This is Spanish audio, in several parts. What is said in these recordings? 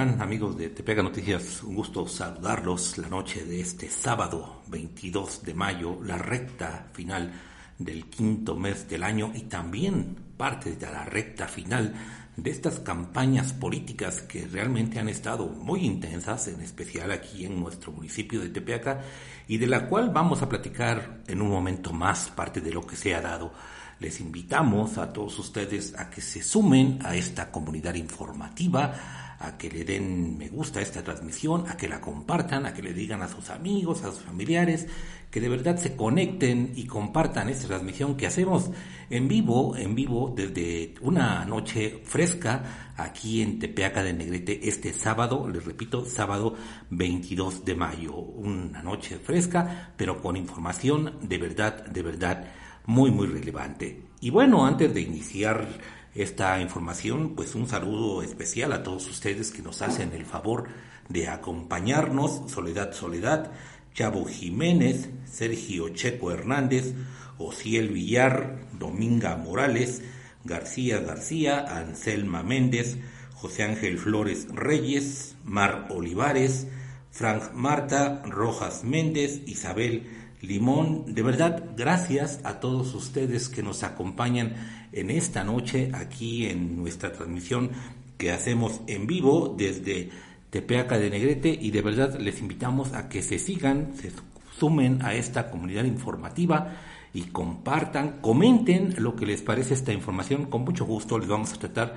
Amigos de Te Pega Noticias? Un gusto saludarlos la noche de este sábado 22 de mayo, la recta final del quinto mes del año y también parte de la recta final de estas campañas políticas que realmente han estado muy intensas, en especial aquí en nuestro municipio de Tepeaca, y de la cual vamos a platicar en un momento más parte de lo que se ha dado. Les invitamos a todos ustedes a que se sumen a esta comunidad informativa, a que le den me gusta esta transmisión, a que la compartan, a que le digan a sus amigos, a sus familiares, que de verdad se conecten y compartan esta transmisión que hacemos en vivo, en vivo desde una noche fresca aquí en Tepeaca de Negrete este sábado, les repito, sábado 22 de mayo, una noche fresca, pero con información de verdad, de verdad muy, muy relevante. Y bueno, antes de iniciar esta información, pues un saludo especial a todos ustedes que nos hacen el favor de acompañarnos, Soledad Soledad, Chavo Jiménez, Sergio Checo Hernández, Ociel Villar, Dominga Morales, García García, Anselma Méndez, José Ángel Flores Reyes, Mar Olivares, Frank Marta, Rojas Méndez, Isabel Limón. De verdad, gracias a todos ustedes que nos acompañan en esta noche aquí en nuestra transmisión que hacemos en vivo desde Tepeaca de Negrete y de verdad les invitamos a que se sigan, se sumen a esta comunidad informativa y compartan, comenten lo que les parece esta información. Con mucho gusto les vamos a tratar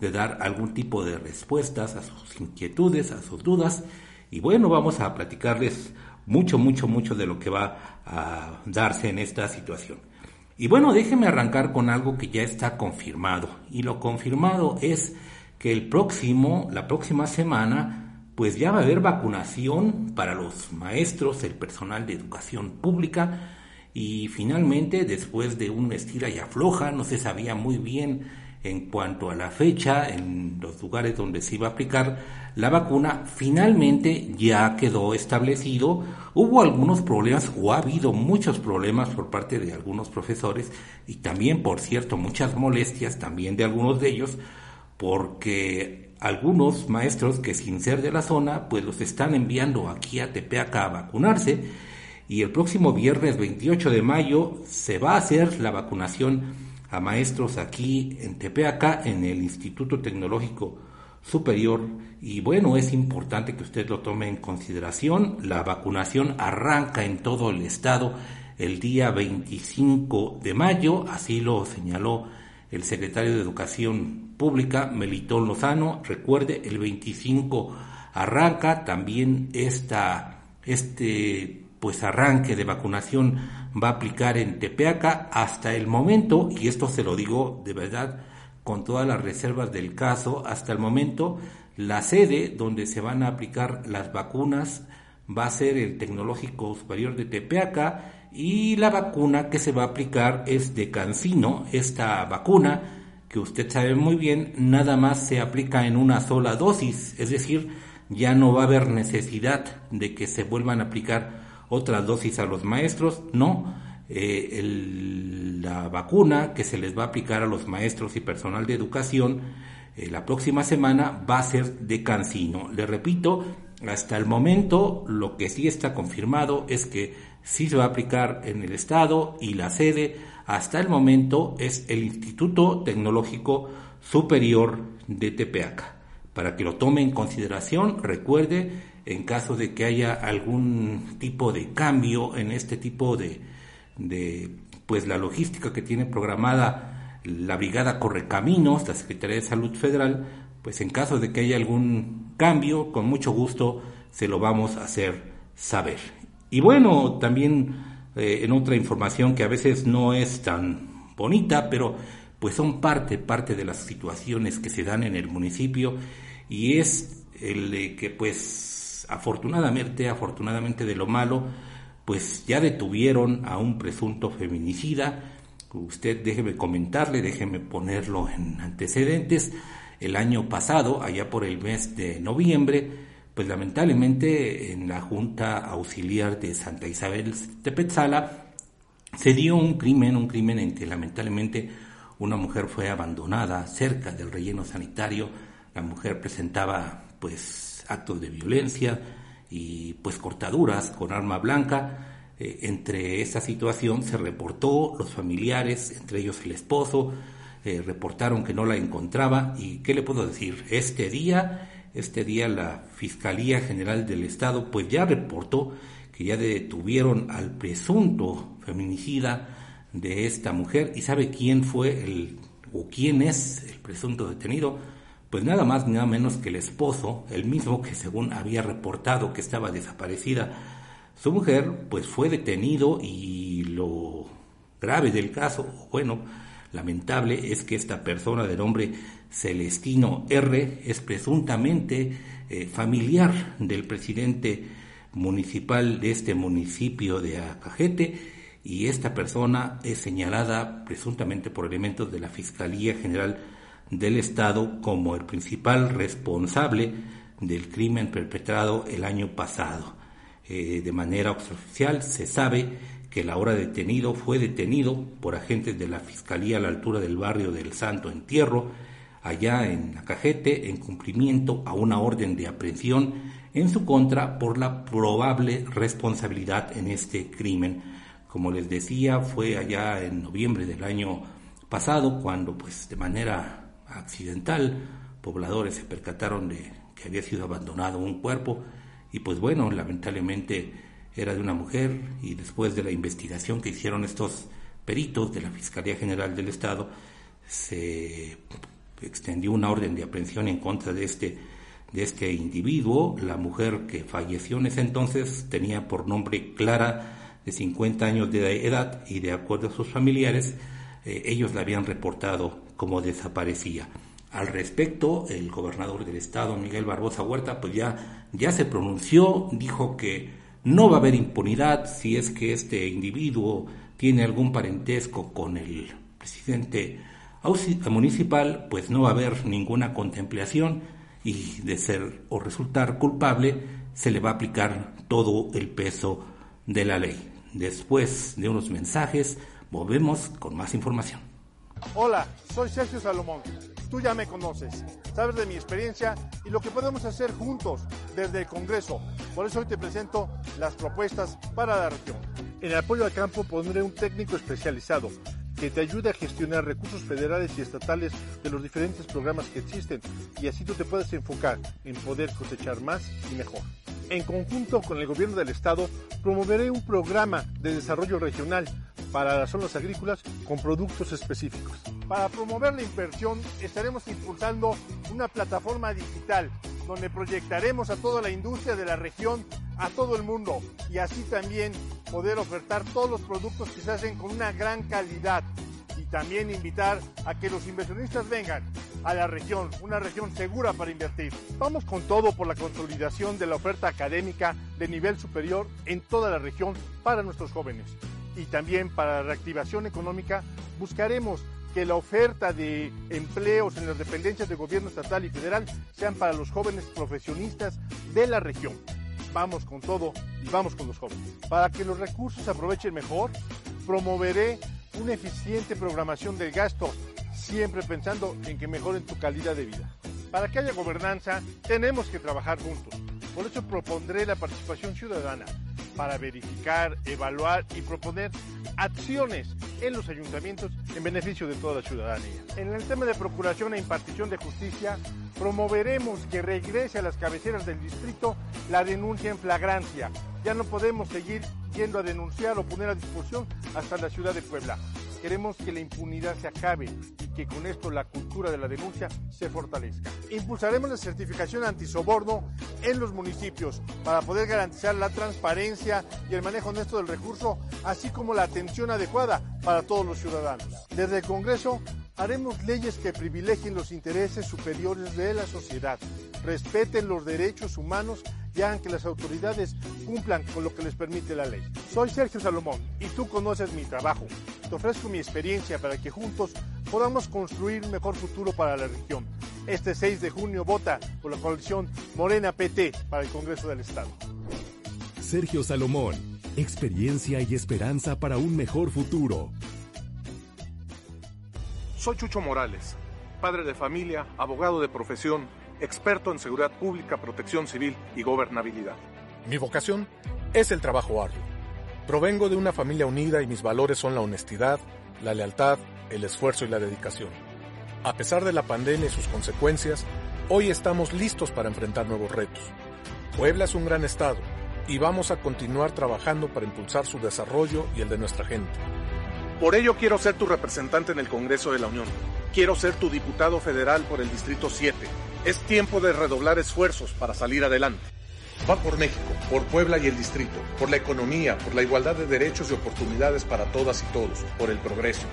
de dar algún tipo de respuestas a sus inquietudes, a sus dudas. Y bueno, vamos a platicarles mucho, mucho, mucho de lo que va a darse en esta situación. Y bueno, déjeme arrancar con algo que ya está confirmado. Y lo confirmado es que el próximo, la próxima semana, pues ya va a haber vacunación para los maestros, el personal de educación pública. Y finalmente, después de un estira y afloja, no se sabía muy bien en cuanto a la fecha, en los lugares donde se iba a aplicar la vacuna, finalmente ya quedó establecido. Hubo algunos problemas o ha habido muchos problemas por parte de algunos profesores y también, por cierto, muchas molestias también de algunos de ellos, porque algunos maestros que sin ser de la zona, pues los están enviando aquí a Tepeaca a vacunarse y el próximo viernes 28 de mayo se va a hacer la vacunación a maestros aquí en Tepeaca, en el Instituto Tecnológico Superior. Y bueno, es importante que usted lo tome en consideración. La vacunación arranca en todo el estado el día 25 de mayo, así lo señaló el secretario de Educación Pública, Melitón Lozano. Recuerde, el 25 arranca también esta, este pues arranque de vacunación va a aplicar en Tepeaca hasta el momento, y esto se lo digo de verdad con todas las reservas del caso, hasta el momento la sede donde se van a aplicar las vacunas va a ser el Tecnológico Superior de Tepeaca y la vacuna que se va a aplicar es de Cancino, esta vacuna que usted sabe muy bien, nada más se aplica en una sola dosis, es decir, ya no va a haber necesidad de que se vuelvan a aplicar otras dosis a los maestros, no. Eh, la vacuna que se les va a aplicar a los maestros y personal de educación eh, la próxima semana va a ser de Cancino. Le repito, hasta el momento lo que sí está confirmado es que sí se va a aplicar en el Estado y la sede hasta el momento es el Instituto Tecnológico Superior de Tepeaca. Para que lo tome en consideración, recuerde en caso de que haya algún tipo de cambio en este tipo de, de pues la logística que tiene programada la Brigada Correcaminos, la Secretaría de Salud Federal, pues en caso de que haya algún cambio, con mucho gusto se lo vamos a hacer saber. Y bueno, también eh, en otra información que a veces no es tan bonita, pero pues son parte, parte de las situaciones que se dan en el municipio y es el de que pues afortunadamente, afortunadamente de lo malo, pues ya detuvieron a un presunto feminicida. Usted déjeme comentarle, déjeme ponerlo en antecedentes. El año pasado, allá por el mes de noviembre, pues lamentablemente en la Junta Auxiliar de Santa Isabel de Petzala se dio un crimen, un crimen en que lamentablemente una mujer fue abandonada cerca del relleno sanitario. La mujer presentaba pues actos de violencia, y pues cortaduras con arma blanca. Eh, entre esa situación se reportó, los familiares, entre ellos el esposo, eh, reportaron que no la encontraba. Y qué le puedo decir, este día, este día la Fiscalía General del Estado pues ya reportó que ya detuvieron al presunto feminicida de esta mujer. Y sabe quién fue el o quién es el presunto detenido pues nada más ni nada menos que el esposo, el mismo que según había reportado que estaba desaparecida su mujer, pues fue detenido y lo grave del caso, bueno, lamentable es que esta persona de nombre Celestino R es presuntamente eh, familiar del presidente municipal de este municipio de Acajete y esta persona es señalada presuntamente por elementos de la Fiscalía General del Estado como el principal responsable del crimen perpetrado el año pasado. Eh, de manera oficial se sabe que el ahora detenido fue detenido por agentes de la Fiscalía a la altura del barrio del Santo Entierro, allá en Acajete, en cumplimiento a una orden de aprehensión en su contra por la probable responsabilidad en este crimen. Como les decía, fue allá en noviembre del año pasado cuando, pues, de manera accidental, pobladores se percataron de que había sido abandonado un cuerpo y pues bueno, lamentablemente era de una mujer y después de la investigación que hicieron estos peritos de la Fiscalía General del Estado, se extendió una orden de aprehensión en contra de este, de este individuo. La mujer que falleció en ese entonces tenía por nombre Clara, de 50 años de edad, y de acuerdo a sus familiares, eh, ellos la habían reportado como desaparecía. Al respecto, el gobernador del estado, Miguel Barbosa Huerta, pues ya, ya se pronunció, dijo que no va a haber impunidad si es que este individuo tiene algún parentesco con el presidente municipal, pues no va a haber ninguna contemplación y de ser o resultar culpable se le va a aplicar todo el peso de la ley. Después de unos mensajes, volvemos con más información. Hola, soy Sergio Salomón. Tú ya me conoces, sabes de mi experiencia y lo que podemos hacer juntos desde el Congreso. Por eso hoy te presento las propuestas para la región. En el apoyo al campo pondré un técnico especializado que te ayude a gestionar recursos federales y estatales de los diferentes programas que existen y así tú te puedes enfocar en poder cosechar más y mejor. En conjunto con el gobierno del estado, promoveré un programa de desarrollo regional para las zonas agrícolas con productos específicos. Para promover la inversión estaremos impulsando una plataforma digital donde proyectaremos a toda la industria de la región a todo el mundo y así también poder ofertar todos los productos que se hacen con una gran calidad y también invitar a que los inversionistas vengan a la región, una región segura para invertir. Vamos con todo por la consolidación de la oferta académica de nivel superior en toda la región para nuestros jóvenes y también para reactivación económica, buscaremos que la oferta de empleos en las dependencias de gobierno estatal y federal sean para los jóvenes profesionistas de la región. Vamos con todo y vamos con los jóvenes. Para que los recursos se aprovechen mejor, promoveré una eficiente programación del gasto, siempre pensando en que mejoren tu calidad de vida. Para que haya gobernanza, tenemos que trabajar juntos. Por eso propondré la participación ciudadana para verificar, evaluar y proponer acciones en los ayuntamientos en beneficio de toda la ciudadanía. En el tema de procuración e impartición de justicia, promoveremos que regrese a las cabeceras del distrito la denuncia en flagrancia. Ya no podemos seguir yendo a denunciar o poner a disposición hasta la ciudad de Puebla. Queremos que la impunidad se acabe y que con esto la cultura de la denuncia se fortalezca. Impulsaremos la certificación antisoborno en los municipios para poder garantizar la transparencia y el manejo honesto del recurso, así como la atención adecuada para todos los ciudadanos. Desde el Congreso haremos leyes que privilegien los intereses superiores de la sociedad, respeten los derechos humanos y hagan que las autoridades cumplan con lo que les permite la ley. Soy Sergio Salomón y tú conoces mi trabajo. Te ofrezco mi experiencia para que juntos podamos construir un mejor futuro para la región. Este 6 de junio vota por la coalición Morena PT para el Congreso del Estado. Sergio Salomón, experiencia y esperanza para un mejor futuro. Soy Chucho Morales, padre de familia, abogado de profesión, experto en seguridad pública, protección civil y gobernabilidad. Mi vocación es el trabajo arduo. Provengo de una familia unida y mis valores son la honestidad, la lealtad, el esfuerzo y la dedicación. A pesar de la pandemia y sus consecuencias, hoy estamos listos para enfrentar nuevos retos. Puebla es un gran estado y vamos a continuar trabajando para impulsar su desarrollo y el de nuestra gente. Por ello quiero ser tu representante en el Congreso de la Unión. Quiero ser tu diputado federal por el Distrito 7. Es tiempo de redoblar esfuerzos para salir adelante. Va por México, por Puebla y el Distrito, por la economía, por la igualdad de derechos y oportunidades para todas y todos, por el progreso.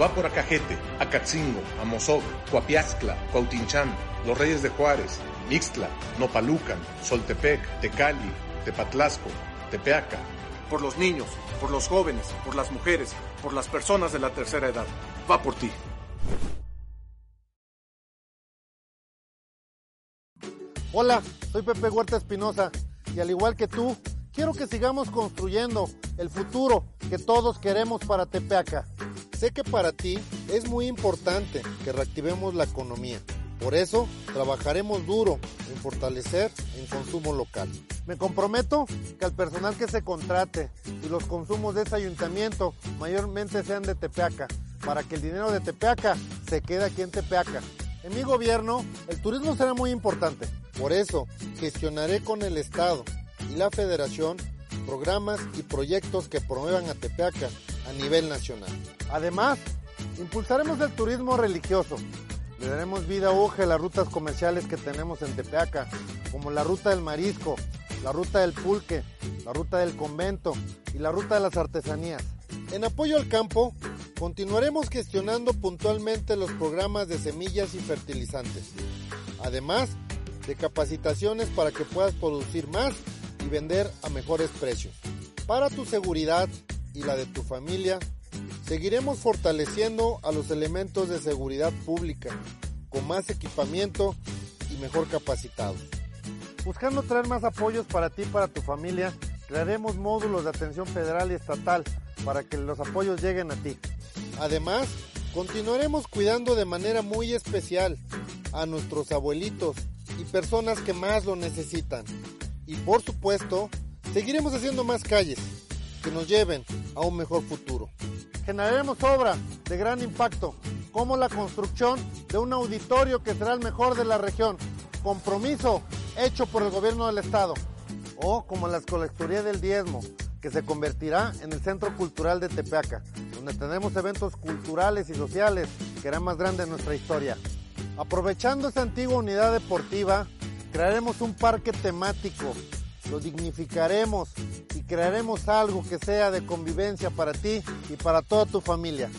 Va por Acajete, Acatzingo, Amozoc, Coapiazcla, Cuautinchán, Los Reyes de Juárez, Mixtla, Nopalucan, Soltepec, Tecali, Tepatlasco, Tepeaca. Por los niños, por los jóvenes, por las mujeres, por las personas de la tercera edad. Va por ti. Hola, soy Pepe Huerta Espinosa y al igual que tú, quiero que sigamos construyendo el futuro que todos queremos para Tepeaca. Sé que para ti es muy importante que reactivemos la economía. Por eso, trabajaremos duro en fortalecer el consumo local. Me comprometo que al personal que se contrate y los consumos de este ayuntamiento mayormente sean de Tepeaca, para que el dinero de Tepeaca se quede aquí en Tepeaca. En mi gobierno, el turismo será muy importante. Por eso, gestionaré con el Estado y la Federación programas y proyectos que promuevan a Tepeaca a nivel nacional. Además, impulsaremos el turismo religioso, le daremos vida a las rutas comerciales que tenemos en Tepeaca, como la ruta del marisco, la ruta del pulque, la ruta del convento y la ruta de las artesanías. En apoyo al campo, continuaremos gestionando puntualmente los programas de semillas y fertilizantes, además de capacitaciones para que puedas producir más y vender a mejores precios. Para tu seguridad y la de tu familia, Seguiremos fortaleciendo a los elementos de seguridad pública con más equipamiento y mejor capacitados. Buscando traer más apoyos para ti y para tu familia, crearemos módulos de atención federal y estatal para que los apoyos lleguen a ti. Además, continuaremos cuidando de manera muy especial a nuestros abuelitos y personas que más lo necesitan. Y por supuesto, seguiremos haciendo más calles que nos lleven a un mejor futuro generaremos obra de gran impacto, como la construcción de un auditorio que será el mejor de la región, compromiso hecho por el gobierno del estado, o como la colectoría del diezmo, que se convertirá en el Centro Cultural de Tepeaca, donde tenemos eventos culturales y sociales que harán más grande nuestra historia. Aprovechando esta antigua unidad deportiva, crearemos un parque temático lo dignificaremos y crearemos algo que sea de convivencia para ti y para toda tu familia.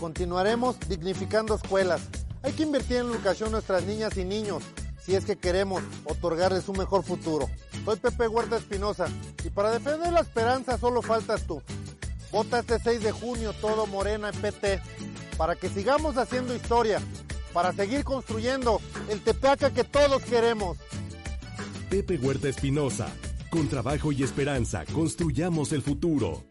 Continuaremos dignificando escuelas. Hay que invertir en educación nuestras niñas y niños si es que queremos otorgarles un mejor futuro. Soy Pepe Huerta Espinosa y para defender la esperanza solo faltas tú. Vota este 6 de junio todo Morena y PT para que sigamos haciendo historia, para seguir construyendo el Tepeaca que todos queremos. Pepe Huerta Espinosa. Con trabajo y esperanza, construyamos el futuro.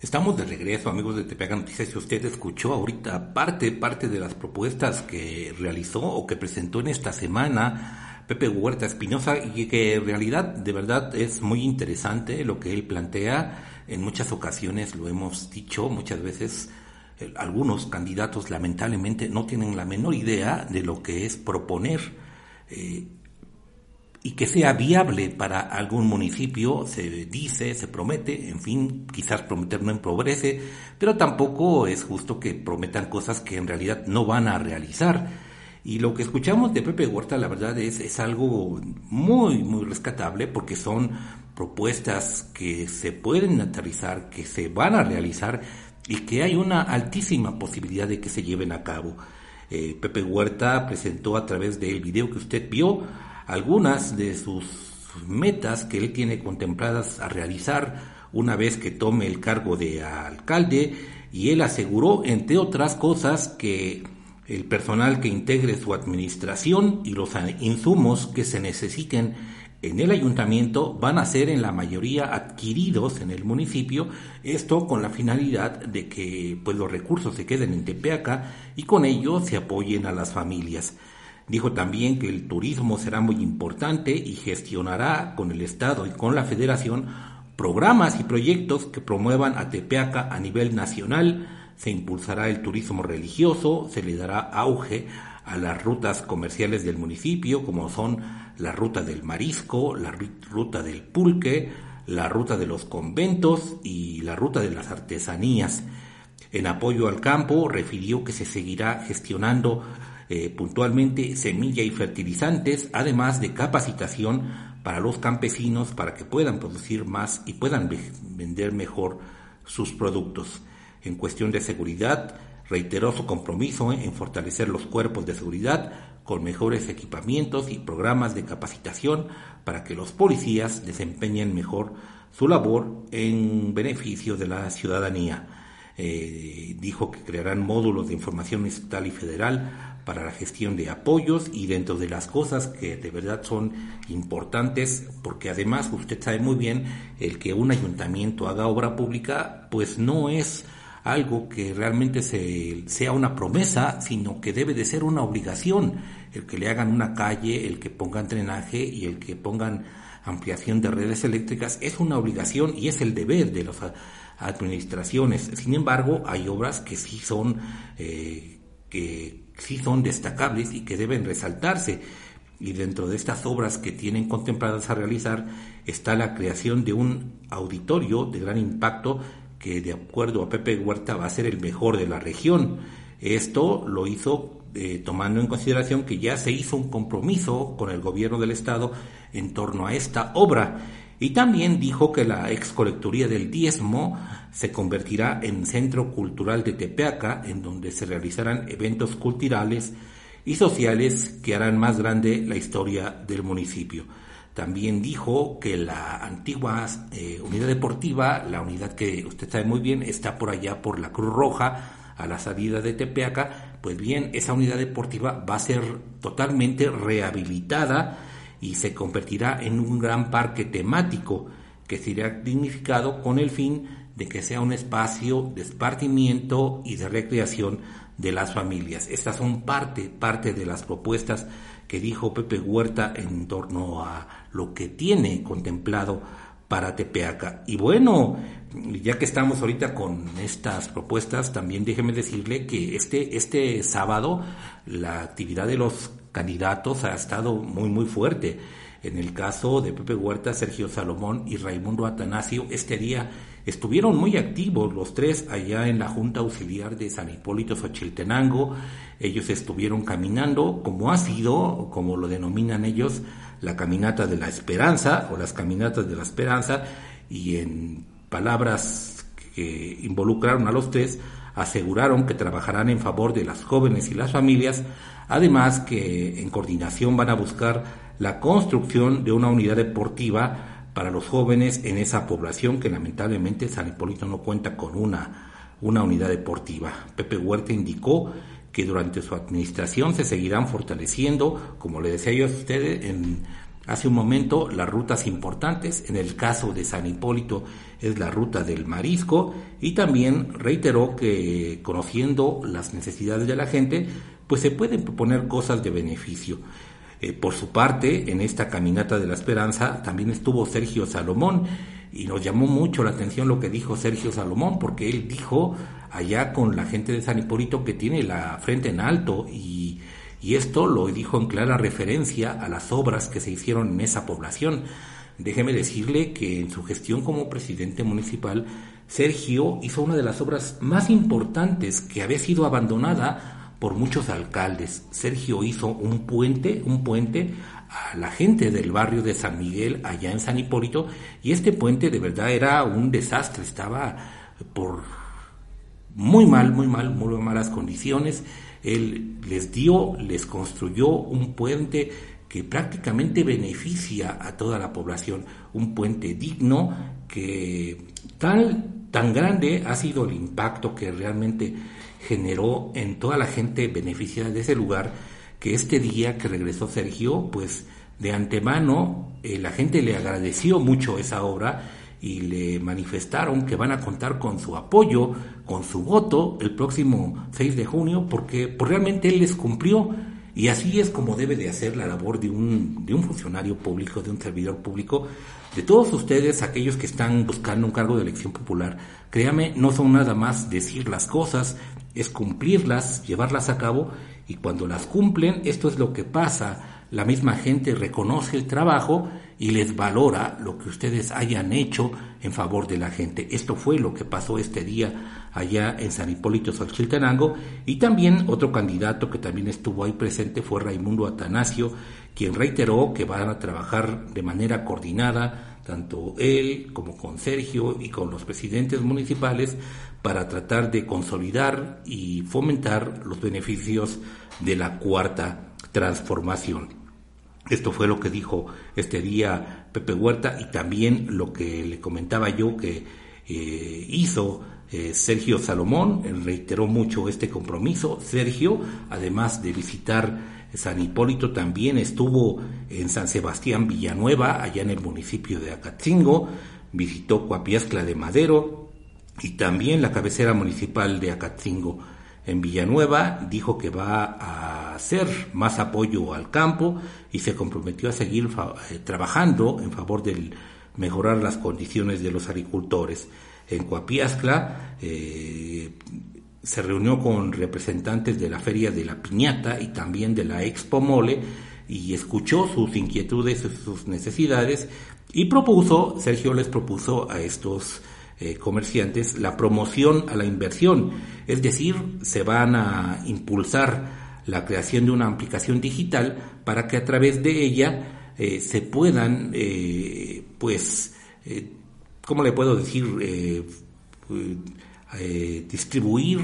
Estamos de regreso, amigos de Tepeaca Noticias. Si usted escuchó ahorita parte, parte de las propuestas que realizó o que presentó en esta semana Pepe Huerta Espinosa y que en realidad, de verdad, es muy interesante lo que él plantea. En muchas ocasiones lo hemos dicho, muchas veces eh, algunos candidatos lamentablemente no tienen la menor idea de lo que es proponer eh, y que sea viable para algún municipio, se dice, se promete, en fin, quizás prometer no empobrece, pero tampoco es justo que prometan cosas que en realidad no van a realizar. Y lo que escuchamos de Pepe Huerta, la verdad es, es algo muy, muy rescatable porque son propuestas que se pueden aterrizar, que se van a realizar y que hay una altísima posibilidad de que se lleven a cabo. Eh, Pepe Huerta presentó a través del video que usted vio algunas de sus metas que él tiene contempladas a realizar una vez que tome el cargo de alcalde y él aseguró, entre otras cosas, que el personal que integre su administración y los insumos que se necesiten en el ayuntamiento van a ser en la mayoría adquiridos en el municipio, esto con la finalidad de que pues los recursos se queden en Tepeaca y con ello se apoyen a las familias. Dijo también que el turismo será muy importante y gestionará con el Estado y con la Federación programas y proyectos que promuevan a Tepeaca a nivel nacional, se impulsará el turismo religioso, se le dará auge a las rutas comerciales del municipio, como son la ruta del marisco, la ruta del pulque, la ruta de los conventos y la ruta de las artesanías. En apoyo al campo, refirió que se seguirá gestionando eh, puntualmente semilla y fertilizantes, además de capacitación para los campesinos para que puedan producir más y puedan vender mejor sus productos. En cuestión de seguridad, reiteró su compromiso en fortalecer los cuerpos de seguridad con mejores equipamientos y programas de capacitación para que los policías desempeñen mejor su labor en beneficio de la ciudadanía. Eh, dijo que crearán módulos de información estatal y federal para la gestión de apoyos y dentro de las cosas que de verdad son importantes, porque además usted sabe muy bien, el que un ayuntamiento haga obra pública, pues no es algo que realmente se, sea una promesa, sino que debe de ser una obligación, el que le hagan una calle, el que pongan drenaje y el que pongan ampliación de redes eléctricas, es una obligación y es el deber de las administraciones. Sin embargo, hay obras que sí son eh, que sí son destacables y que deben resaltarse. Y dentro de estas obras que tienen contempladas a realizar está la creación de un auditorio de gran impacto que de acuerdo a Pepe Huerta va a ser el mejor de la región. Esto lo hizo eh, tomando en consideración que ya se hizo un compromiso con el gobierno del estado en torno a esta obra y también dijo que la ex colectoría del diezmo se convertirá en centro cultural de Tepeaca, en donde se realizarán eventos culturales y sociales que harán más grande la historia del municipio. También dijo que la antigua eh, unidad deportiva, la unidad que usted sabe muy bien, está por allá por la Cruz Roja, a la salida de Tepeaca, pues bien, esa unidad deportiva va a ser totalmente rehabilitada y se convertirá en un gran parque temático que será dignificado con el fin de que sea un espacio de esparcimiento y de recreación de las familias. Estas son parte, parte de las propuestas que dijo Pepe Huerta en torno a lo que tiene contemplado para Tepeaca. Y bueno, ya que estamos ahorita con estas propuestas, también déjeme decirle que este, este sábado la actividad de los candidatos ha estado muy, muy fuerte. En el caso de Pepe Huerta, Sergio Salomón y Raimundo Atanasio, este día estuvieron muy activos los tres allá en la Junta Auxiliar de San Hipólito Xochiltenango. Ellos estuvieron caminando, como ha sido, como lo denominan ellos, la caminata de la esperanza o las caminatas de la esperanza, y en palabras que involucraron a los tres, aseguraron que trabajarán en favor de las jóvenes y las familias, además que en coordinación van a buscar la construcción de una unidad deportiva para los jóvenes en esa población que lamentablemente San Hipólito no cuenta con una, una unidad deportiva. Pepe Huerta indicó que durante su administración se seguirán fortaleciendo, como le decía yo a ustedes en Hace un momento las rutas importantes, en el caso de San Hipólito es la ruta del marisco y también reiteró que conociendo las necesidades de la gente, pues se pueden proponer cosas de beneficio. Eh, por su parte, en esta caminata de la esperanza también estuvo Sergio Salomón y nos llamó mucho la atención lo que dijo Sergio Salomón porque él dijo allá con la gente de San Hipólito que tiene la frente en alto y y esto lo dijo en clara referencia a las obras que se hicieron en esa población. Déjeme decirle que en su gestión como presidente municipal, Sergio hizo una de las obras más importantes que había sido abandonada por muchos alcaldes. Sergio hizo un puente, un puente a la gente del barrio de San Miguel allá en San Hipólito y este puente de verdad era un desastre, estaba por muy mal, muy mal, muy malas condiciones. Él les dio, les construyó un puente que prácticamente beneficia a toda la población, un puente digno que tal, tan grande ha sido el impacto que realmente generó en toda la gente beneficiada de ese lugar, que este día que regresó Sergio, pues de antemano eh, la gente le agradeció mucho esa obra y le manifestaron que van a contar con su apoyo, con su voto el próximo 6 de junio, porque pues, realmente él les cumplió. Y así es como debe de hacer la labor de un, de un funcionario público, de un servidor público, de todos ustedes, aquellos que están buscando un cargo de elección popular. Créame, no son nada más decir las cosas, es cumplirlas, llevarlas a cabo, y cuando las cumplen, esto es lo que pasa la misma gente reconoce el trabajo y les valora lo que ustedes hayan hecho en favor de la gente. Esto fue lo que pasó este día allá en San Hipólito Xochiltenango y también otro candidato que también estuvo ahí presente fue Raimundo Atanasio, quien reiteró que van a trabajar de manera coordinada tanto él como con Sergio y con los presidentes municipales para tratar de consolidar y fomentar los beneficios de la cuarta transformación. Esto fue lo que dijo este día Pepe Huerta y también lo que le comentaba yo que eh, hizo eh, Sergio Salomón, reiteró mucho este compromiso. Sergio, además de visitar San Hipólito, también estuvo en San Sebastián Villanueva, allá en el municipio de Acatzingo, visitó Coapiazcla de Madero y también la cabecera municipal de Acatzingo en Villanueva, dijo que va a hacer más apoyo al campo y se comprometió a seguir eh, trabajando en favor de mejorar las condiciones de los agricultores. En Coapiazcla eh, se reunió con representantes de la Feria de la Piñata y también de la Expo Mole y escuchó sus inquietudes, sus necesidades y propuso, Sergio les propuso a estos eh, comerciantes la promoción a la inversión, es decir, se van a impulsar la creación de una aplicación digital para que a través de ella eh, se puedan, eh, pues, ¿cómo le puedo decir? Distribuir,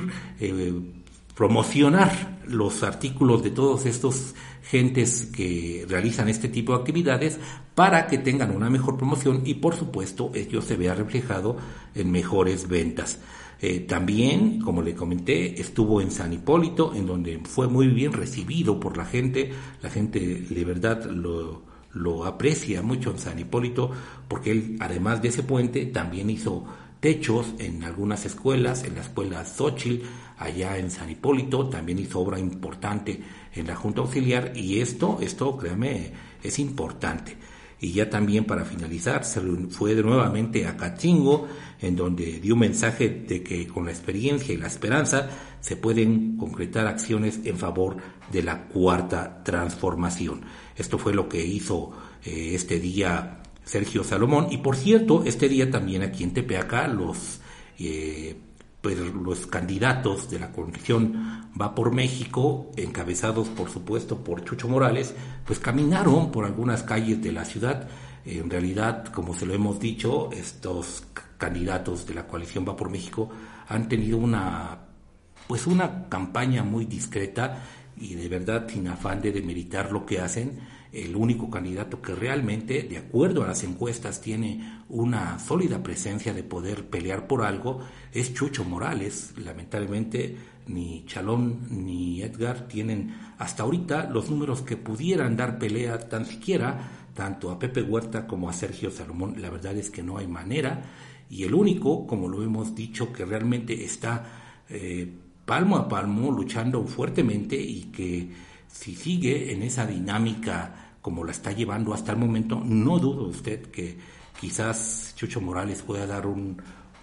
promocionar los artículos de todos estos gentes que realizan este tipo de actividades para que tengan una mejor promoción y por supuesto ello se vea reflejado en mejores ventas. Eh, también, como le comenté, estuvo en San Hipólito, en donde fue muy bien recibido por la gente. La gente de verdad lo, lo aprecia mucho en San Hipólito, porque él, además de ese puente, también hizo techos en algunas escuelas, en la escuela Xochitl, allá en San Hipólito, también hizo obra importante en la Junta Auxiliar y esto, esto, créame, es importante. Y ya también para finalizar, se fue nuevamente a Cachingo, en donde dio un mensaje de que con la experiencia y la esperanza se pueden concretar acciones en favor de la cuarta transformación. Esto fue lo que hizo eh, este día Sergio Salomón. Y por cierto, este día también aquí en Tepeaca los eh, pues los candidatos de la coalición Va por México, encabezados por supuesto por Chucho Morales, pues caminaron por algunas calles de la ciudad. En realidad, como se lo hemos dicho, estos candidatos de la coalición Va por México han tenido una pues una campaña muy discreta y de verdad sin afán de demeritar lo que hacen el único candidato que realmente, de acuerdo a las encuestas, tiene una sólida presencia de poder pelear por algo, es Chucho Morales. Lamentablemente, ni Chalón ni Edgar tienen hasta ahorita los números que pudieran dar pelea tan siquiera tanto a Pepe Huerta como a Sergio Salomón. La verdad es que no hay manera. Y el único, como lo hemos dicho, que realmente está eh, palmo a palmo luchando fuertemente y que si sigue en esa dinámica como la está llevando hasta el momento, no dudo usted que quizás Chucho Morales pueda dar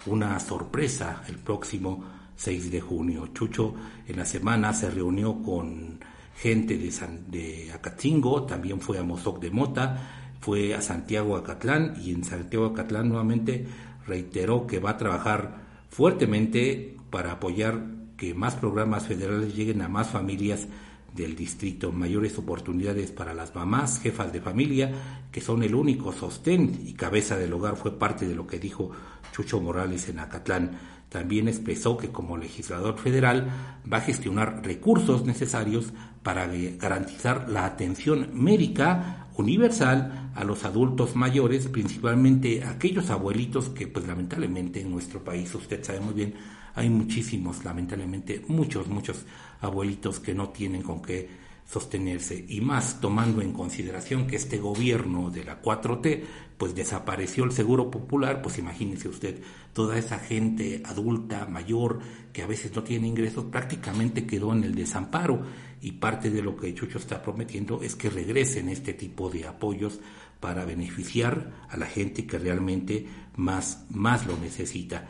una sorpresa el próximo 6 de junio. Chucho en la semana se reunió con gente de, San, de Acatzingo, también fue a Mozoc de Mota, fue a Santiago Acatlán y en Santiago Acatlán nuevamente reiteró que va a trabajar fuertemente para apoyar que más programas federales lleguen a más familias del distrito, mayores oportunidades para las mamás, jefas de familia, que son el único sostén y cabeza del hogar, fue parte de lo que dijo Chucho Morales en Acatlán. También expresó que como legislador federal va a gestionar recursos necesarios para garantizar la atención médica universal a los adultos mayores, principalmente aquellos abuelitos que pues lamentablemente en nuestro país, usted sabe muy bien, hay muchísimos, lamentablemente, muchos, muchos abuelitos que no tienen con qué sostenerse. Y más tomando en consideración que este gobierno de la 4T pues desapareció el seguro popular, pues imagínese usted, toda esa gente adulta, mayor, que a veces no tiene ingresos, prácticamente quedó en el desamparo y parte de lo que Chucho está prometiendo es que regresen este tipo de apoyos para beneficiar a la gente que realmente más, más lo necesita.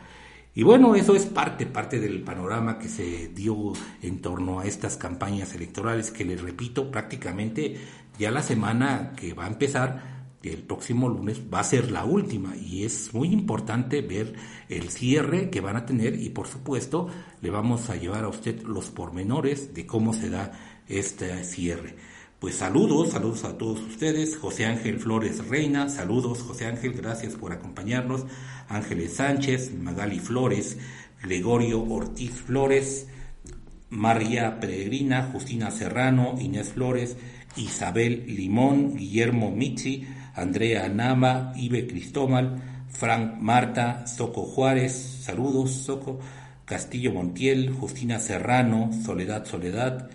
Y bueno, eso es parte, parte del panorama que se dio en torno a estas campañas electorales que les repito, prácticamente ya la semana que va a empezar, el próximo lunes, va a ser la última y es muy importante ver el cierre que van a tener y por supuesto le vamos a llevar a usted los pormenores de cómo se da este cierre. Pues saludos, saludos a todos ustedes. José Ángel Flores Reina, saludos José Ángel, gracias por acompañarnos. Ángeles Sánchez, Magali Flores, Gregorio Ortiz Flores, María Peregrina, Justina Serrano, Inés Flores, Isabel Limón, Guillermo Michi, Andrea Nama, Ibe Cristóbal, Frank Marta, Soco Juárez, saludos, Soco, Castillo Montiel, Justina Serrano, Soledad Soledad,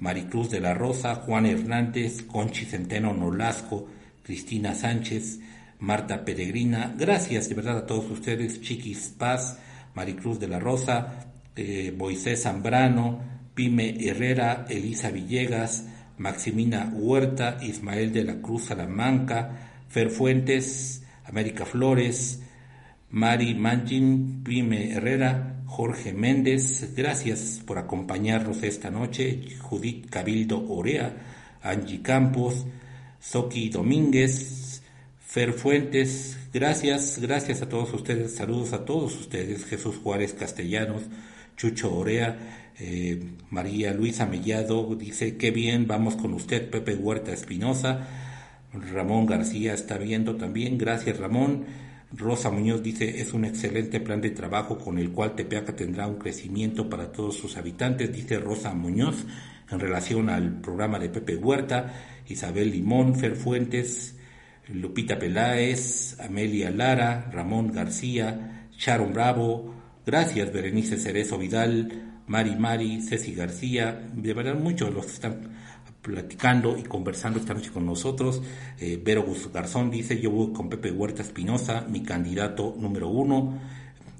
Maricruz de la Rosa, Juan Hernández, Conchi Centeno Nolasco, Cristina Sánchez, Marta Peregrina. Gracias de verdad a todos ustedes, Chiquis Paz, Maricruz de la Rosa, eh, Moisés Zambrano, Pime Herrera, Elisa Villegas, Maximina Huerta, Ismael de la Cruz Salamanca, Fer Fuentes, América Flores, Mari Mangin, Pime Herrera, Jorge Méndez, gracias por acompañarnos esta noche, Judith Cabildo Orea, Angie Campos, Soki Domínguez, Fer Fuentes, gracias, gracias a todos ustedes, saludos a todos ustedes, Jesús Juárez Castellanos, Chucho Orea, eh, María Luisa Mellado dice, qué bien, vamos con usted, Pepe Huerta Espinosa, Ramón García está viendo también, gracias Ramón, Rosa Muñoz dice, es un excelente plan de trabajo con el cual Tepeaca tendrá un crecimiento para todos sus habitantes, dice Rosa Muñoz, en relación al programa de Pepe Huerta, Isabel Limón, Fer Fuentes, Lupita Peláez, Amelia Lara, Ramón García, Sharon Bravo, gracias Berenice Cerezo Vidal, Mari Mari, Ceci García, de verdad muchos los que están platicando y conversando esta noche con nosotros. Eh, Vero Gus Garzón dice, yo voy con Pepe Huerta Espinosa, mi candidato número uno.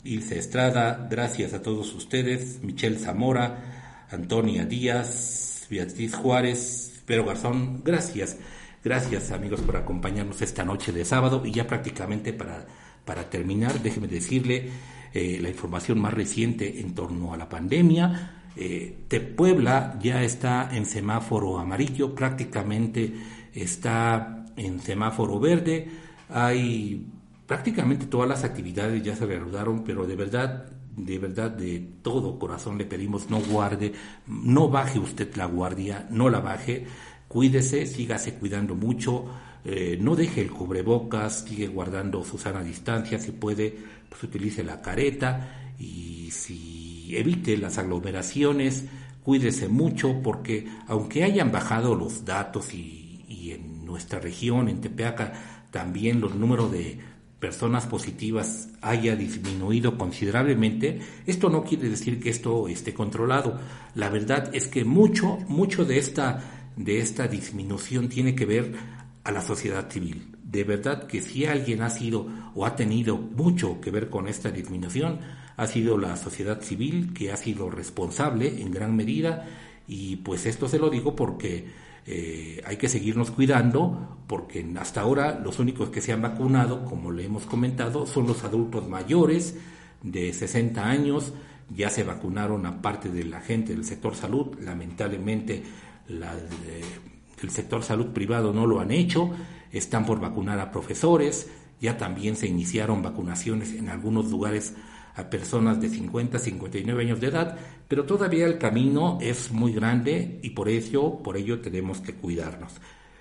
Ilse Estrada, gracias a todos ustedes. Michelle Zamora, Antonia Díaz, Beatriz Juárez, Vero Garzón, gracias. Gracias amigos por acompañarnos esta noche de sábado y ya prácticamente para, para terminar, déjeme decirle eh, la información más reciente en torno a la pandemia. Eh, Puebla ya está en semáforo amarillo, prácticamente está en semáforo verde. Hay prácticamente todas las actividades ya se reanudaron, pero de verdad, de verdad, de todo corazón le pedimos no guarde, no baje usted la guardia, no la baje, cuídese, sígase cuidando mucho, eh, no deje el cubrebocas, sigue guardando su sana distancia, si puede, pues utilice la careta y si evite las aglomeraciones, cuídese mucho porque aunque hayan bajado los datos y, en nuestra región, en Tepeaca, también los números de personas positivas haya disminuido considerablemente, esto no quiere decir que esto esté controlado. La verdad es que mucho, mucho de esta, de esta disminución tiene que ver a la sociedad civil. De verdad que si alguien ha sido o ha tenido mucho que ver con esta disminución, ha sido la sociedad civil que ha sido responsable en gran medida. Y pues esto se lo digo porque eh, hay que seguirnos cuidando porque hasta ahora los únicos que se han vacunado, como le hemos comentado, son los adultos mayores de 60 años, ya se vacunaron a parte de la gente del sector salud, lamentablemente el sector salud privado no lo han hecho, están por vacunar a profesores, ya también se iniciaron vacunaciones en algunos lugares a personas de 50 a 59 años de edad, pero todavía el camino es muy grande y por ello, por ello tenemos que cuidarnos.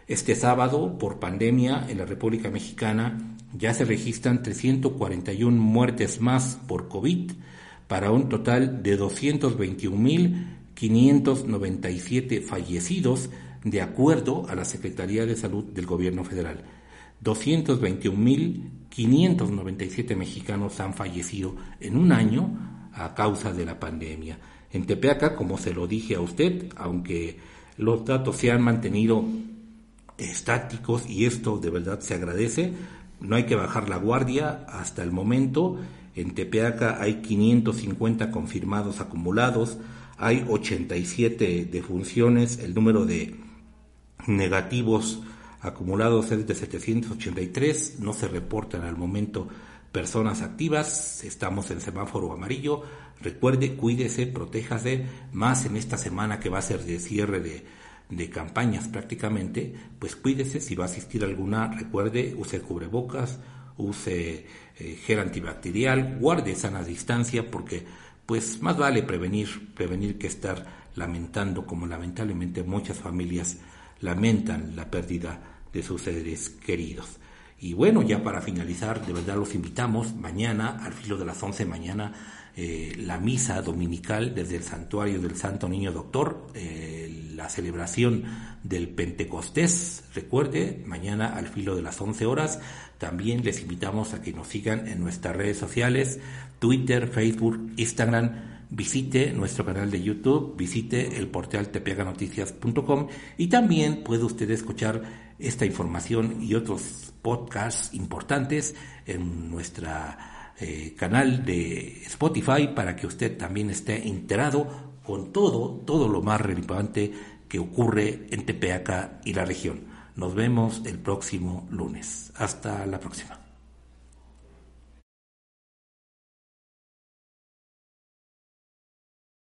Este sábado, por pandemia, en la República Mexicana ya se registran 341 muertes más por COVID, para un total de 221.597 fallecidos, de acuerdo a la Secretaría de Salud del Gobierno Federal. 221.597 mexicanos han fallecido en un año a causa de la pandemia. En Tepeaca, como se lo dije a usted, aunque los datos se han mantenido estáticos y esto de verdad se agradece, no hay que bajar la guardia hasta el momento. En Tepeaca hay 550 confirmados acumulados, hay 87 defunciones, el número de negativos acumulados es de 783, no se reportan al momento personas activas, estamos en semáforo amarillo, recuerde, cuídese, protéjase, más en esta semana que va a ser de cierre de, de campañas prácticamente, pues cuídese, si va a asistir alguna, recuerde, use cubrebocas, use eh, gel antibacterial, guarde sana distancia porque pues más vale prevenir, prevenir que estar lamentando como lamentablemente muchas familias lamentan la pérdida de sus seres queridos. Y bueno, ya para finalizar, de verdad los invitamos mañana, al filo de las 11 mañana, eh, la misa dominical desde el santuario del Santo Niño Doctor, eh, la celebración del Pentecostés. Recuerde, mañana al filo de las 11 horas. También les invitamos a que nos sigan en nuestras redes sociales, Twitter, Facebook, Instagram. Visite nuestro canal de YouTube, visite el portal tepeaganoticias.com y también puede usted escuchar esta información y otros podcasts importantes en nuestra eh, canal de Spotify para que usted también esté enterado con todo, todo lo más relevante que ocurre en Tepeaca y la región. Nos vemos el próximo lunes. Hasta la próxima.